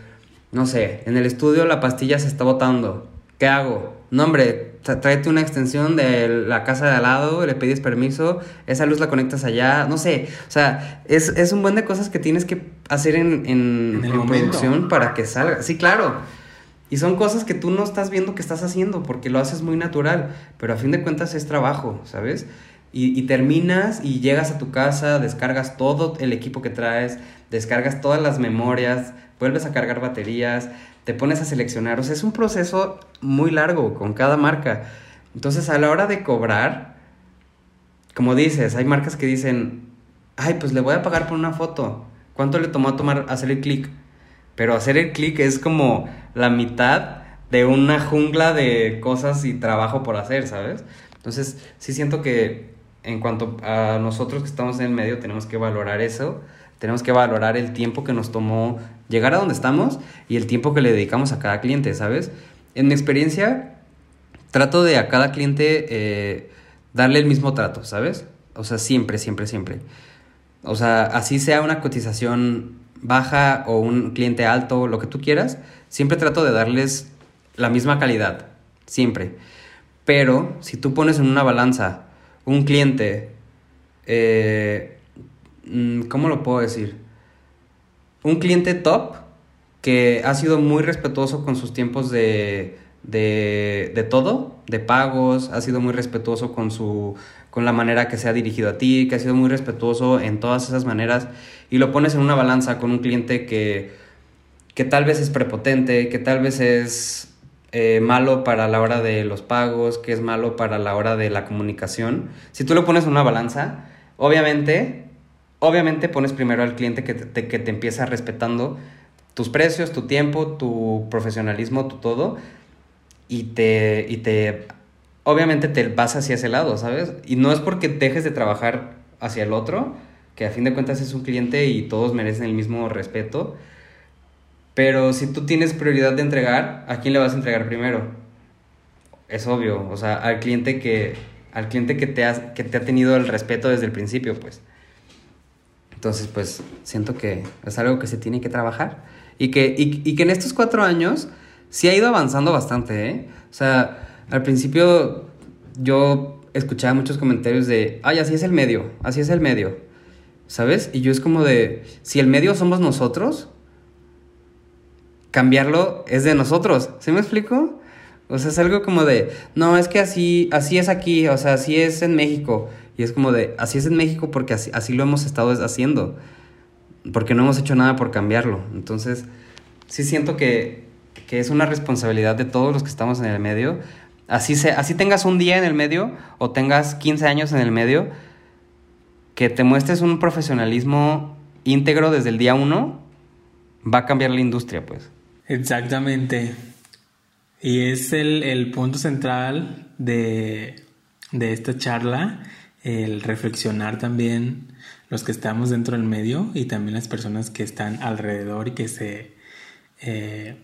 no sé, en el estudio la pastilla se está botando, ¿qué hago? No, hombre, tráete una extensión de la casa de al lado, le pides permiso, esa luz la conectas allá, no sé, o sea, es, un buen de cosas que tienes que hacer en, en, producción para que salga. Sí, claro. Y son cosas que tú no estás viendo que estás haciendo porque lo haces muy natural, pero a fin de cuentas es trabajo, ¿sabes? Y, y terminas y llegas a tu casa, descargas todo el equipo que traes, descargas todas las memorias, vuelves a cargar baterías, te pones a seleccionar. O sea, es un proceso muy largo con cada marca. Entonces, a la hora de cobrar, como dices, hay marcas que dicen, ay, pues le voy a pagar por una foto. ¿Cuánto le tomó a tomar hacer el clic? Pero hacer el clic es como la mitad de una jungla de cosas y trabajo por hacer, ¿sabes? Entonces, sí siento que en cuanto a nosotros que estamos en el medio, tenemos que valorar eso. Tenemos que valorar el tiempo que nos tomó llegar a donde estamos y el tiempo que le dedicamos a cada cliente, ¿sabes? En mi experiencia, trato de a cada cliente eh, darle el mismo trato, ¿sabes? O sea, siempre, siempre, siempre. O sea, así sea una cotización baja o un cliente alto, lo que tú quieras, siempre trato de darles la misma calidad, siempre. Pero si tú pones en una balanza un cliente, eh, mm, ¿cómo lo puedo decir? Un cliente top que ha sido muy respetuoso con sus tiempos de, de, de todo, de pagos, ha sido muy respetuoso con su con la manera que se ha dirigido a ti, que ha sido muy respetuoso en todas esas maneras, y lo pones en una balanza con un cliente que, que tal vez es prepotente, que tal vez es eh, malo para la hora de los pagos, que es malo para la hora de la comunicación. Si tú lo pones en una balanza, obviamente, obviamente pones primero al cliente que te, que te empieza respetando tus precios, tu tiempo, tu profesionalismo, tu todo, y te, y te obviamente te vas hacia ese lado, ¿sabes? Y no es porque dejes de trabajar hacia el otro, que a fin de cuentas es un cliente y todos merecen el mismo respeto. Pero si tú tienes prioridad de entregar, ¿a quién le vas a entregar primero? Es obvio, o sea, al cliente que, al cliente que, te, ha, que te ha tenido el respeto desde el principio, pues. Entonces, pues, siento que es algo que se tiene que trabajar. Y que, y, y que en estos cuatro años sí ha ido avanzando bastante, ¿eh? O sea, al principio yo escuchaba muchos comentarios de, ay, así es el medio, así es el medio, ¿sabes? Y yo es como de, si el medio somos nosotros, cambiarlo es de nosotros, ¿sí me explico? O sea, es algo como de, no, es que así, así es aquí, o sea, así es en México. Y es como de, así es en México porque así, así lo hemos estado haciendo. Porque no hemos hecho nada por cambiarlo. Entonces, sí siento que, que es una responsabilidad de todos los que estamos en el medio Así, se, así tengas un día en el medio o tengas 15 años en el medio, que te muestres un profesionalismo íntegro desde el día uno, va a cambiar la industria, pues. Exactamente. Y es el, el punto central de, de, esta charla, el reflexionar también los que estamos dentro del medio y también las personas que están alrededor y que se... Eh,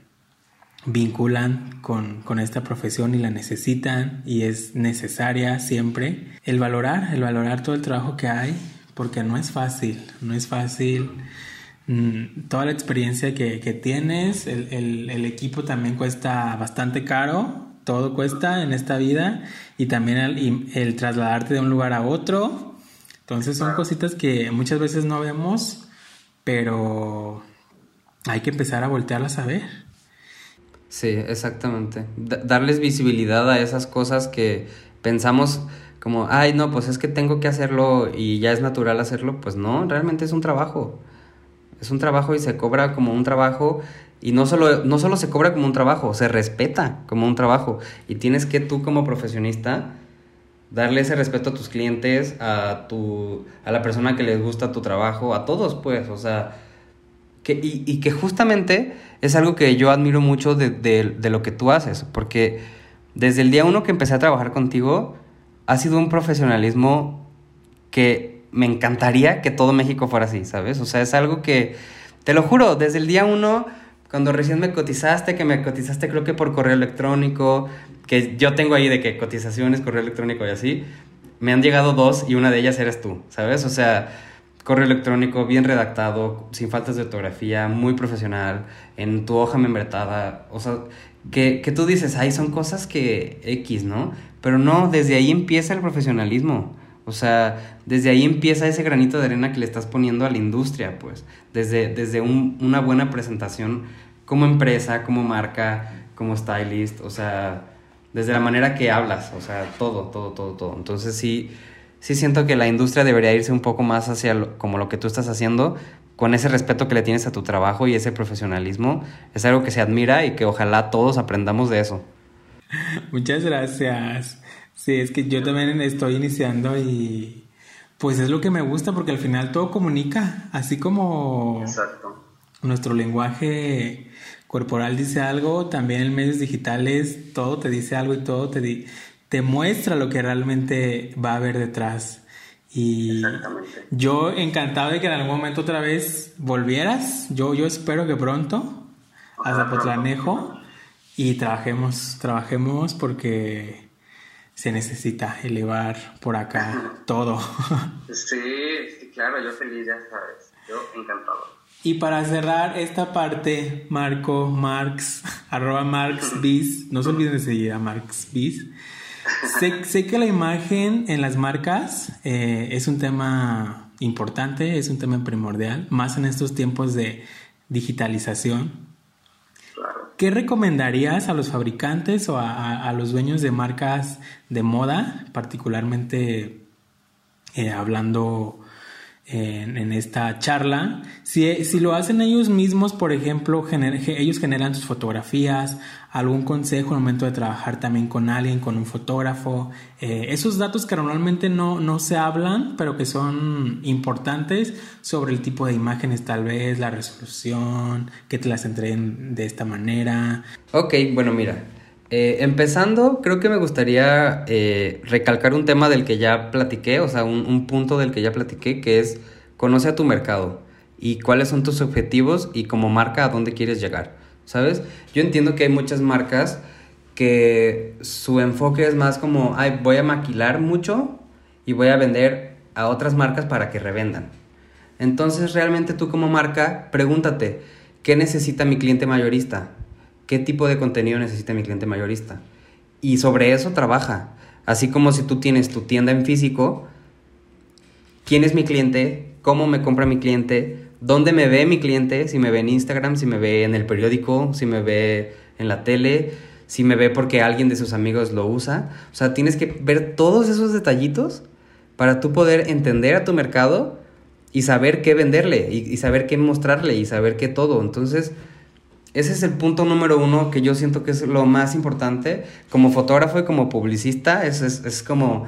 vinculan con, con, esta profesión y la necesitan y es necesaria siempre. El valorar, el valorar todo el trabajo que hay, porque no es fácil, no es fácil. Mm, toda la experiencia que, que tienes, el, el, el, equipo también cuesta bastante caro, todo cuesta en esta vida y también el, el trasladarte de un lugar a otro. Entonces son cositas que muchas veces no vemos, pero hay que empezar a voltearlas a ver. Sí, exactamente. darles visibilidad a esas cosas que pensamos como, ay, no, pues es que tengo que hacerlo y ya es natural hacerlo. Pues no, realmente es un trabajo. Es un trabajo y se cobra como un trabajo y no solo, no solo se cobra como un trabajo, se respeta como un trabajo. Y tienes que tú como profesionista darle ese respeto a tus clientes, a, tu, a la persona que les gusta tu trabajo, a todos pues, o sea, que, y, y que justamente es algo que yo admiro mucho de, de, de, lo que tú haces, porque desde el día uno que empecé a trabajar contigo, ha sido un profesionalismo que me encantaría que todo México fuera así, ¿sabes? O sea, es algo que, te lo juro, desde el día uno, cuando recién me cotizaste, que me cotizaste creo que por correo electrónico, que yo tengo ahí de que cotizaciones, correo electrónico y así, me han llegado dos y una de ellas eres tú, ¿sabes? O sea, correo electrónico bien redactado, sin faltas de ortografía, muy profesional, en tu hoja membretada, o sea, que, que tú dices, ay, son cosas que X, ¿no? Pero no, desde ahí empieza el profesionalismo. O sea, desde ahí empieza ese granito de arena que le estás poniendo a la industria, pues. Desde, desde un, una buena presentación como empresa, como marca, como stylist, o sea, desde la manera que hablas, o sea, todo, todo, todo, todo. Entonces sí, sí siento que la industria debería irse un poco más hacia lo, como lo que tú estás haciendo, con ese respeto que le tienes a tu trabajo y ese profesionalismo. Es algo que se admira y que ojalá todos aprendamos de eso. Muchas gracias. Sí, es que yo también estoy iniciando y pues es lo que me gusta porque al final todo comunica, así como Exacto. nuestro lenguaje corporal dice algo, también en medios digitales todo te dice algo y todo te, di- te muestra lo que realmente va a haber detrás. Y Exactamente. yo encantado de que en algún momento otra vez volvieras. Yo, yo espero que pronto a Zapotlanejo y trabajemos, trabajemos porque se necesita elevar por acá todo. Sí, sí, claro, yo feliz, ya sabes. Yo encantado. y para cerrar esta parte, Marco, Marx, arroba MarxBiz, no se olviden de seguir a MarxBiz. Sé, sé que la imagen en las marcas eh, es un tema importante, es un tema primordial, más en estos tiempos de digitalización. ¿Qué recomendarías a los fabricantes o a los dueños de marcas de moda, particularmente eh, hablando en, esta charla? Si, si lo hacen ellos mismos, por ejemplo, ellos generan sus fotografías, algún consejo al momento de trabajar también con alguien, con un fotógrafo, eh, esos datos que normalmente no, no se hablan, pero que son importantes sobre el tipo de imágenes tal vez, la resolución, que te las entreguen de esta manera. Ok, bueno, mira. Eh, empezando, creo que me gustaría eh, recalcar un tema del que ya platiqué, o sea, un, un punto del que ya platiqué, que es conoce a tu mercado y cuáles son tus objetivos y como marca a dónde quieres llegar, ¿sabes? Yo entiendo que hay muchas marcas que su enfoque es más como, ay, voy a maquilar mucho y voy a vender a otras marcas para que revendan. Entonces, realmente tú como marca, pregúntate, ¿qué necesita mi cliente mayorista? ¿Qué tipo de contenido necesita mi cliente mayorista? Y sobre eso trabaja. Así como si tú tienes tu tienda en físico, ¿quién es mi cliente? ¿Cómo me compra mi cliente? ¿Dónde me ve mi cliente? Si me ve en Instagram, si me ve en el periódico, si me ve en la tele, si me ve porque alguien de sus amigos lo usa. O sea, tienes que ver todos esos detallitos para tú poder entender a tu mercado y saber qué venderle y, y saber qué mostrarle y saber qué todo. Entonces, ese es el punto número uno que yo siento que es lo más importante. Como fotógrafo y como publicista, es, es, es como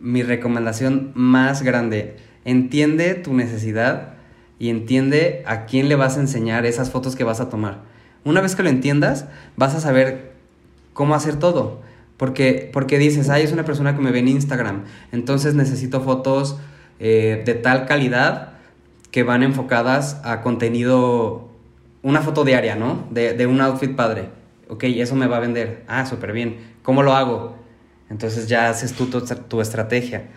mi recomendación más grande. Entiende tu necesidad y entiende a quién le vas a enseñar esas fotos que vas a tomar. Una vez que lo entiendas, vas a saber cómo hacer todo. Porque, porque dices, ay, es una persona que me ve en Instagram, entonces necesito fotos eh, de tal calidad que van enfocadas a contenido, una foto diaria, ¿no? De, de un outfit padre. Ok, eso me va a vender. Ah, súper bien. ¿Cómo lo hago? Entonces ya haces tú tu, tu estrategia.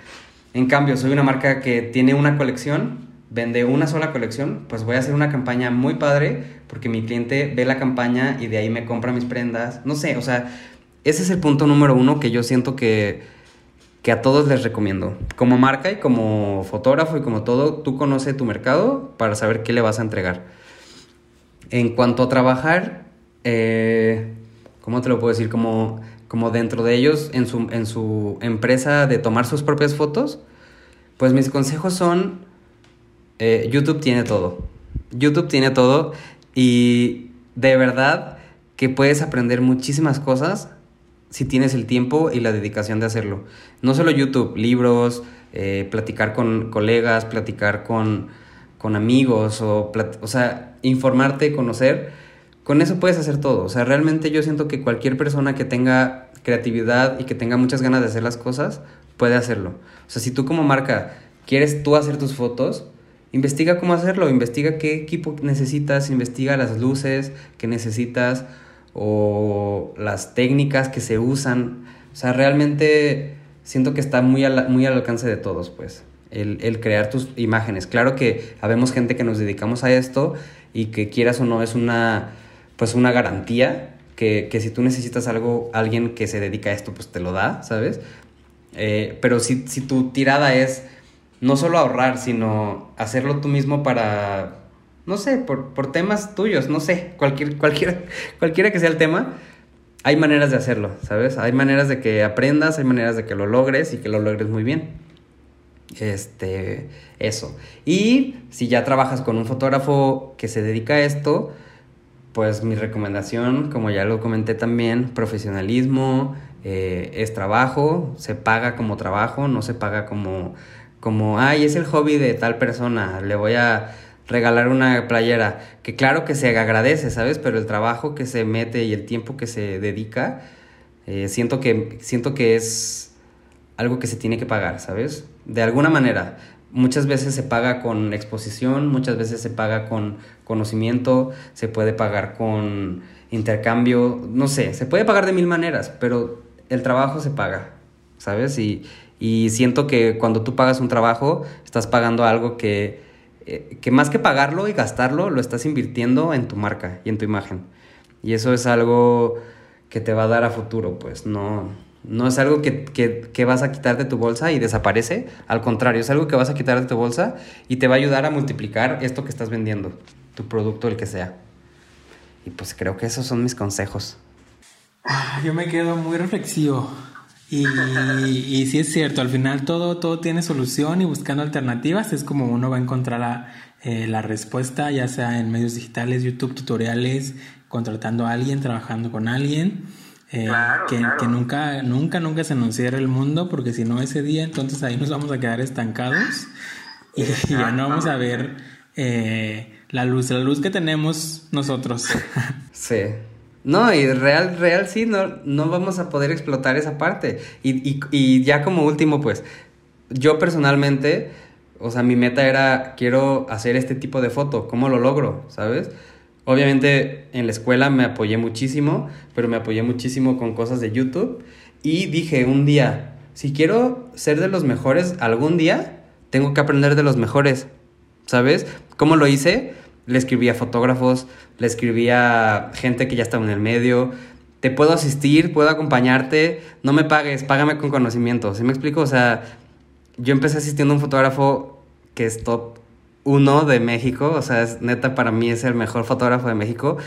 En cambio, soy una marca que tiene una colección, vende una sola colección, pues voy a hacer una campaña muy padre porque mi cliente ve la campaña y de ahí me compra mis prendas. No sé, o sea, ese es el punto número uno que yo siento que, que a todos les recomiendo. Como marca y como fotógrafo y como todo, tú conoces tu mercado para saber qué le vas a entregar. En cuanto a trabajar, eh, ¿cómo te lo puedo decir? Como, como dentro de ellos, en su, en su empresa de tomar sus propias fotos, pues mis consejos son, eh, YouTube tiene todo. YouTube tiene todo y de verdad que puedes aprender muchísimas cosas si tienes el tiempo y la dedicación de hacerlo. No solo YouTube, libros, eh, platicar con colegas, platicar con, con amigos, o, o sea, informarte, conocer. Con eso puedes hacer todo. O sea, realmente yo siento que cualquier persona que tenga creatividad y que tenga muchas ganas de hacer las cosas, puede hacerlo. O sea, si tú como marca quieres tú hacer tus fotos, investiga cómo hacerlo, investiga qué equipo necesitas, investiga las luces que necesitas o las técnicas que se usan. O sea, realmente siento que está muy al, muy al alcance de todos, pues, el, el, crear tus imágenes. Claro que habemos gente que nos dedicamos a esto y que quieras o no es una, pues, una garantía que, que si tú necesitas algo, alguien que se dedica a esto, pues te lo da, ¿sabes? Eh, pero si, si tu tirada es no solo ahorrar, sino hacerlo tú mismo para no sé, por, por temas tuyos, no sé, cualquier, cualquiera, cualquiera que sea el tema, hay maneras de hacerlo, ¿sabes? Hay maneras de que aprendas, hay maneras de que lo logres y que lo logres muy bien. Este, eso. Y si ya trabajas con un fotógrafo que se dedica a esto, pues mi recomendación, como ya lo comenté también, profesionalismo, eh, es trabajo, se paga como trabajo, no se paga como, como, ay, es el hobby de tal persona, le voy a regalar una playera, que claro que se agradece, ¿sabes? Pero el trabajo que se mete y el tiempo que se dedica, eh, siento, que, siento que es algo que se tiene que pagar, ¿sabes? De alguna manera. Muchas veces se paga con exposición, muchas veces se paga con conocimiento, se puede pagar con intercambio, no sé, se puede pagar de mil maneras, pero el trabajo se paga, ¿sabes? Y, y siento que cuando tú pagas un trabajo, estás pagando algo que, eh, que más que pagarlo y gastarlo, lo estás invirtiendo en tu marca y en tu imagen. Y eso es algo que te va a dar a futuro, pues no, no es algo que, que, vas a quitar de tu bolsa y desaparece, al contrario, es algo que vas a quitar de tu bolsa y te va a ayudar a multiplicar esto que estás vendiendo, tu producto, el que sea. Y pues creo que esos son mis consejos. Ah, yo me quedo muy reflexivo. Y, y sí es cierto, al final todo, todo tiene solución y buscando alternativas es como uno va a encontrar la, eh, la respuesta, ya sea en medios digitales, YouTube, tutoriales, contratando a alguien, trabajando con alguien. Eh, que, que, nunca, nunca, nunca se nos cierre el mundo, porque si no ese día, entonces ahí nos vamos a quedar estancados y, ya no vamos a ver eh, la luz, la luz que tenemos nosotros. Sí. No, y real, real sí, no, no vamos a poder explotar esa parte. Y, y, y ya como último, pues, yo personalmente, o sea, mi meta era, quiero hacer este tipo de foto, ¿cómo lo logro? ¿Sabes? Obviamente en la escuela me apoyé muchísimo, pero me apoyé muchísimo con cosas de YouTube y dije un día, si quiero ser de los mejores algún día, tengo que aprender de los mejores, ¿sabes? ¿Cómo lo hice? Le escribí a fotógrafos, le escribí a gente que ya estaba en el medio, te puedo asistir, puedo acompañarte, no me pagues, págame con conocimiento, ¿sí me explico? O sea, yo empecé asistiendo a un fotógrafo que es top uno de México, o sea, es, neta para mí es el mejor fotógrafo de México.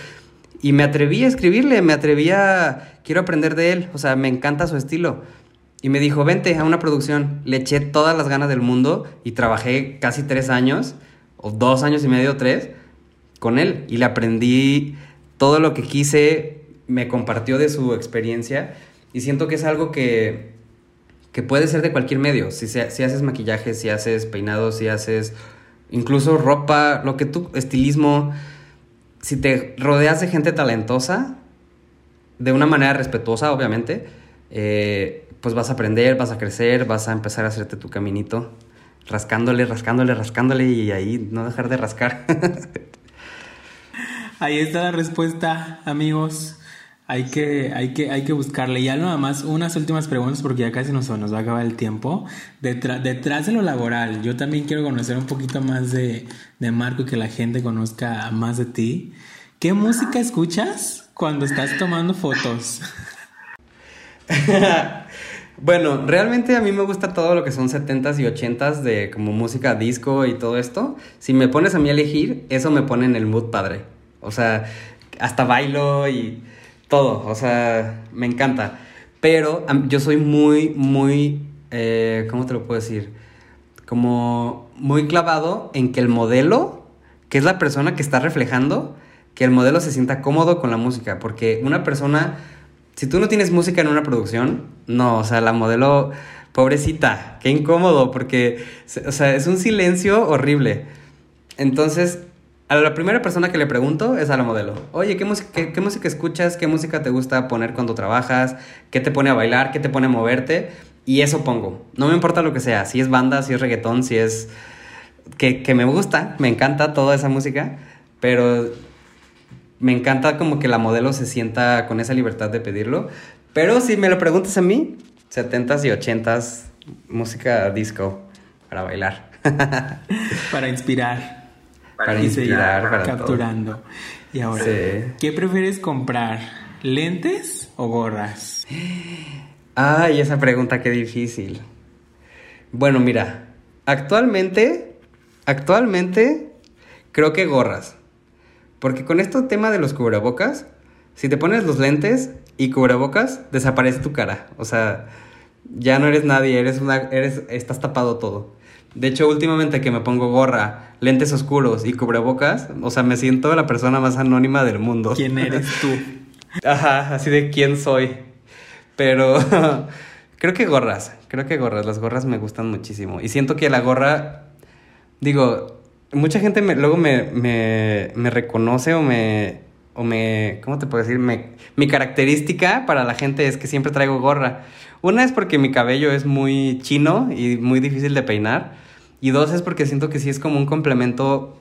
Y me atreví a escribirle, me atreví a... Quiero aprender de él, o sea, me encanta su estilo. Y me dijo, vente a una producción. Le eché todas las ganas del mundo y trabajé casi tres años, o dos años y medio, tres, con él. Y le aprendí todo lo que quise, me compartió de su experiencia. Y siento que es algo que, que puede ser de cualquier medio. Si, si haces maquillaje, si haces peinados, si haces incluso ropa, lo que tú, estilismo, si te rodeas de gente talentosa, de una manera respetuosa, obviamente, eh, pues vas a aprender, vas a crecer, vas a empezar a hacerte tu caminito, rascándole, rascándole, rascándole y ahí no dejar de rascar. ahí está la respuesta, amigos. Hay que, hay que, hay que buscarle. Ya nada más unas últimas preguntas porque ya casi nos, nos va a acabar el tiempo. detrás de lo laboral, yo también quiero conocer un poquito más de, de Marco y que la gente conozca más de ti. ¿Qué música escuchas cuando estás tomando fotos? bueno, realmente a mí me gusta todo lo que son 70s y 80s de como música disco y todo esto. Si me pones a mí a elegir, eso me pone en el mood padre. O sea, hasta bailo y todo, o sea, me encanta. Pero yo soy muy, muy, eh, ¿cómo te lo puedo decir? Como muy clavado en que el modelo, que es la persona que está reflejando, que el modelo se sienta cómodo con la música, porque una persona, si tú no tienes música en una producción, no, o sea, la modelo, pobrecita, qué incómodo, porque, o sea, es un silencio horrible. Entonces, a la primera persona que le pregunto es a la modelo. Oye, ¿qué música, escuchas? ¿Qué música te gusta poner cuando trabajas? ¿Qué te pone a bailar? ¿Qué te pone a moverte? Y eso pongo. No me importa lo que sea. Si es banda, si es reggaetón, si es... Que, que me gusta, me encanta toda esa música. Pero me encanta como que la modelo se sienta con esa libertad de pedirlo. Pero si me lo preguntas a mí, 70s y 80s, música disco para bailar. para inspirar para, inspirar, para capturando. Y ahora, ¿qué prefieres comprar? ¿Lentes o gorras? Ay, esa pregunta qué difícil. Bueno, mira, actualmente, actualmente creo que gorras. Porque con este tema de los cubrebocas, si te pones los lentes y cubrebocas, desaparece tu cara. O sea, ya no eres nadie, eres una, eres, estás tapado todo. De hecho, últimamente que me pongo gorra, lentes oscuros y cubrebocas, o sea, me siento la persona más anónima del mundo. ¿Quién eres tú? Ajá, así de quién soy. Pero creo que gorras, creo que gorras, las gorras me gustan muchísimo. Y siento que la gorra, digo, mucha gente me, luego me, me, me reconoce o me, o me, ¿cómo te puedo decir? Me, mi característica para la gente es que siempre traigo gorra. Una es porque mi cabello es muy chino y muy difícil de peinar. Y dos es porque siento que sí es como un complemento,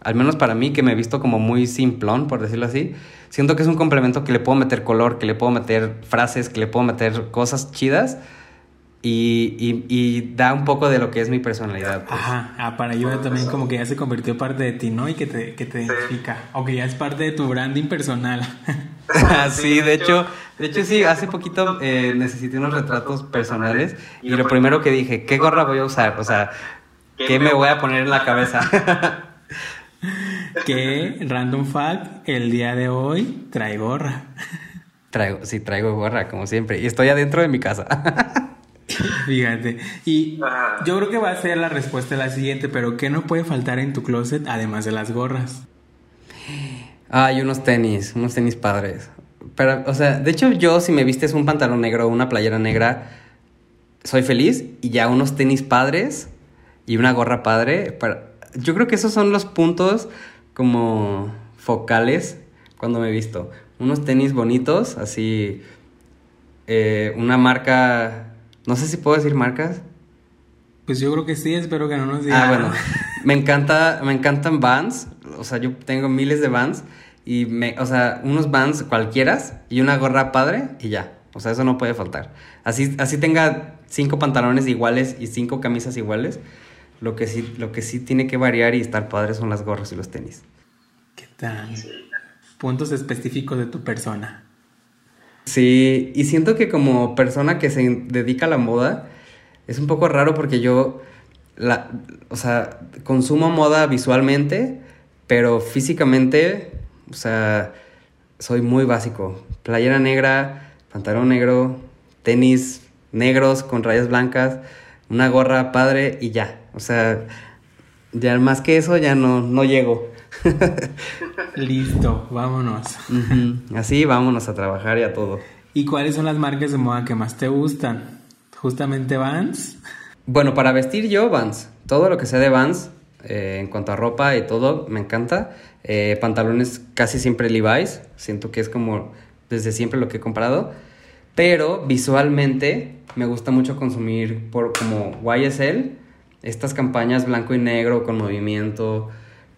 al menos para mí, que me he visto como muy simplón, por decirlo así. Siento que es un complemento que le puedo meter color, que le puedo meter frases, que le puedo meter cosas chidas. Y, y, y da un poco de lo que es mi personalidad. pues. Ajá, ah, para yo también como que ya se convirtió parte de ti, ¿no? Y que te, que te identifica. O que ya es parte de tu branding personal. sí, de hecho, de hecho sí, hace poquito eh, necesité unos retratos personales y lo primero que dije, ¿qué gorra voy a usar? O sea, ¿qué me voy a poner en la cabeza? que, random fact, el día de hoy trae gorra. traigo, sí, traigo gorra, como siempre, y estoy adentro de mi casa. Fíjate. Y yo creo que va a ser la respuesta la siguiente, pero ¿qué no puede faltar en tu closet además de las gorras? Hay unos tenis, unos tenis padres. Pero, o sea, de hecho yo si me vistes un pantalón negro o una playera negra, soy feliz y ya unos tenis padres y una gorra padre. Para... Yo creo que esos son los puntos como focales cuando me visto. Unos tenis bonitos, así, eh, una marca, no sé si puedo decir marcas. Pues yo creo que sí, espero que no nos digan. Ah, bueno. Me encanta, me encantan Vans. O sea, yo tengo miles de Vans. Y me, o sea, unos Vans cualquieras y una gorra padre y ya. O sea, eso no puede faltar. Así, así tenga cinco pantalones iguales y cinco camisas iguales. Lo que sí, lo que sí tiene que variar y estar padre son las gorras y los tenis. ¿Qué tal? Puntos específicos de tu persona. Sí, y siento que como persona que se dedica a la moda, es un poco raro porque yo, la, o sea, consumo moda visualmente, pero físicamente, o sea, soy muy básico. Playera negra, pantalón negro, tenis negros con rayas blancas, una gorra padre y ya. O sea, ya más que eso ya no, no llego. Listo, vámonos. Así vámonos a trabajar y a todo. ¿Y cuáles son las marcas de moda que más te gustan? Justamente Vans. Bueno, para vestir yo, Vans. Todo lo que sea de Vans, eh, en cuanto a ropa y todo, me encanta. Eh, pantalones casi siempre Levi's. Siento que es como desde siempre lo que he comprado. Pero visualmente me gusta mucho consumir por como YSL. Estas campañas blanco y negro con movimiento,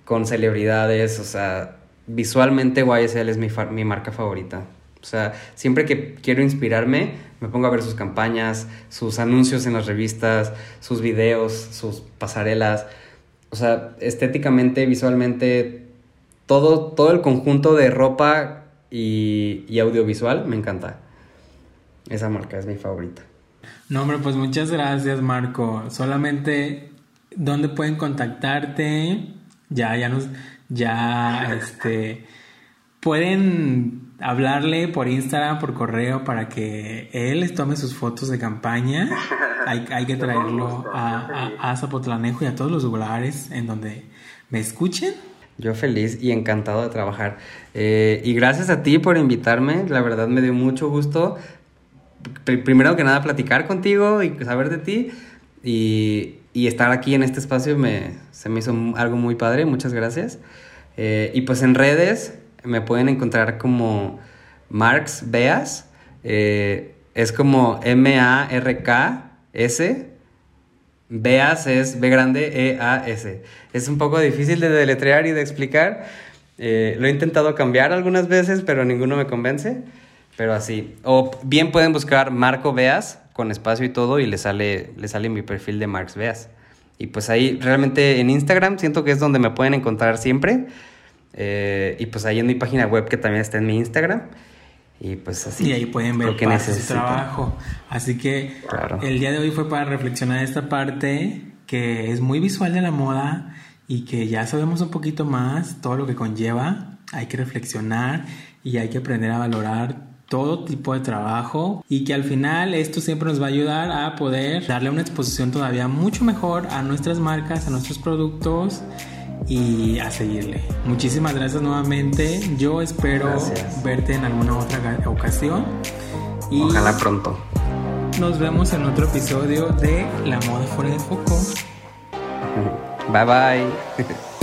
con celebridades. O sea, visualmente YSL es mi, mi marca favorita. O sea, siempre que quiero inspirarme, me pongo a ver sus campañas, sus anuncios en las revistas, sus videos, sus pasarelas. O sea, estéticamente, visualmente, todo, todo el conjunto de ropa y, y audiovisual me encanta. Esa marca es mi favorita. No, hombre, pues muchas gracias, Marco. Solamente, ¿dónde pueden contactarte? Ya, ya nos, ya, este, pueden hablarle por Instagram, por correo, para que él les tome sus fotos de campaña. Hay, hay que traerlo a, a, a Zapotlanejo y a todos los lugares en donde me escuchen. Yo feliz y encantado de trabajar. Eh, y gracias a ti por invitarme. La verdad me dio mucho gusto. Pr- primero que nada, platicar contigo y saber de ti. Y, y estar aquí en este espacio me, se me hizo algo muy padre. Muchas gracias. Eh, y pues en redes me pueden encontrar como Marx Beas. Eh, es como M-A-R-K-S. Beas es B grande E-A-S. Es un poco difícil de deletrear y de explicar. Eh, lo he intentado cambiar algunas veces, pero ninguno me convence. Pero así. O bien pueden buscar Marco Beas con espacio y todo y le sale, le sale mi perfil de Marx Beas. Y pues ahí realmente en Instagram siento que es donde me pueden encontrar siempre. Eh, y pues ahí en mi página web que también está en mi Instagram. Y pues así. y ahí pueden ver que su trabajo. Así que Claro. el día de hoy fue para reflexionar esta parte que es muy visual de la moda y que ya sabemos un poquito más todo lo que conlleva. Hay que reflexionar y hay que aprender a valorar todo tipo de trabajo y que al final esto siempre nos va a ayudar a poder darle una exposición todavía mucho mejor a nuestras marcas, a nuestros productos y a seguirle. Muchísimas gracias nuevamente. Yo espero verte en alguna otra ocasión. Y Ojalá pronto. Nos vemos en otro episodio de La Moda Fuera de Foco. Bye bye.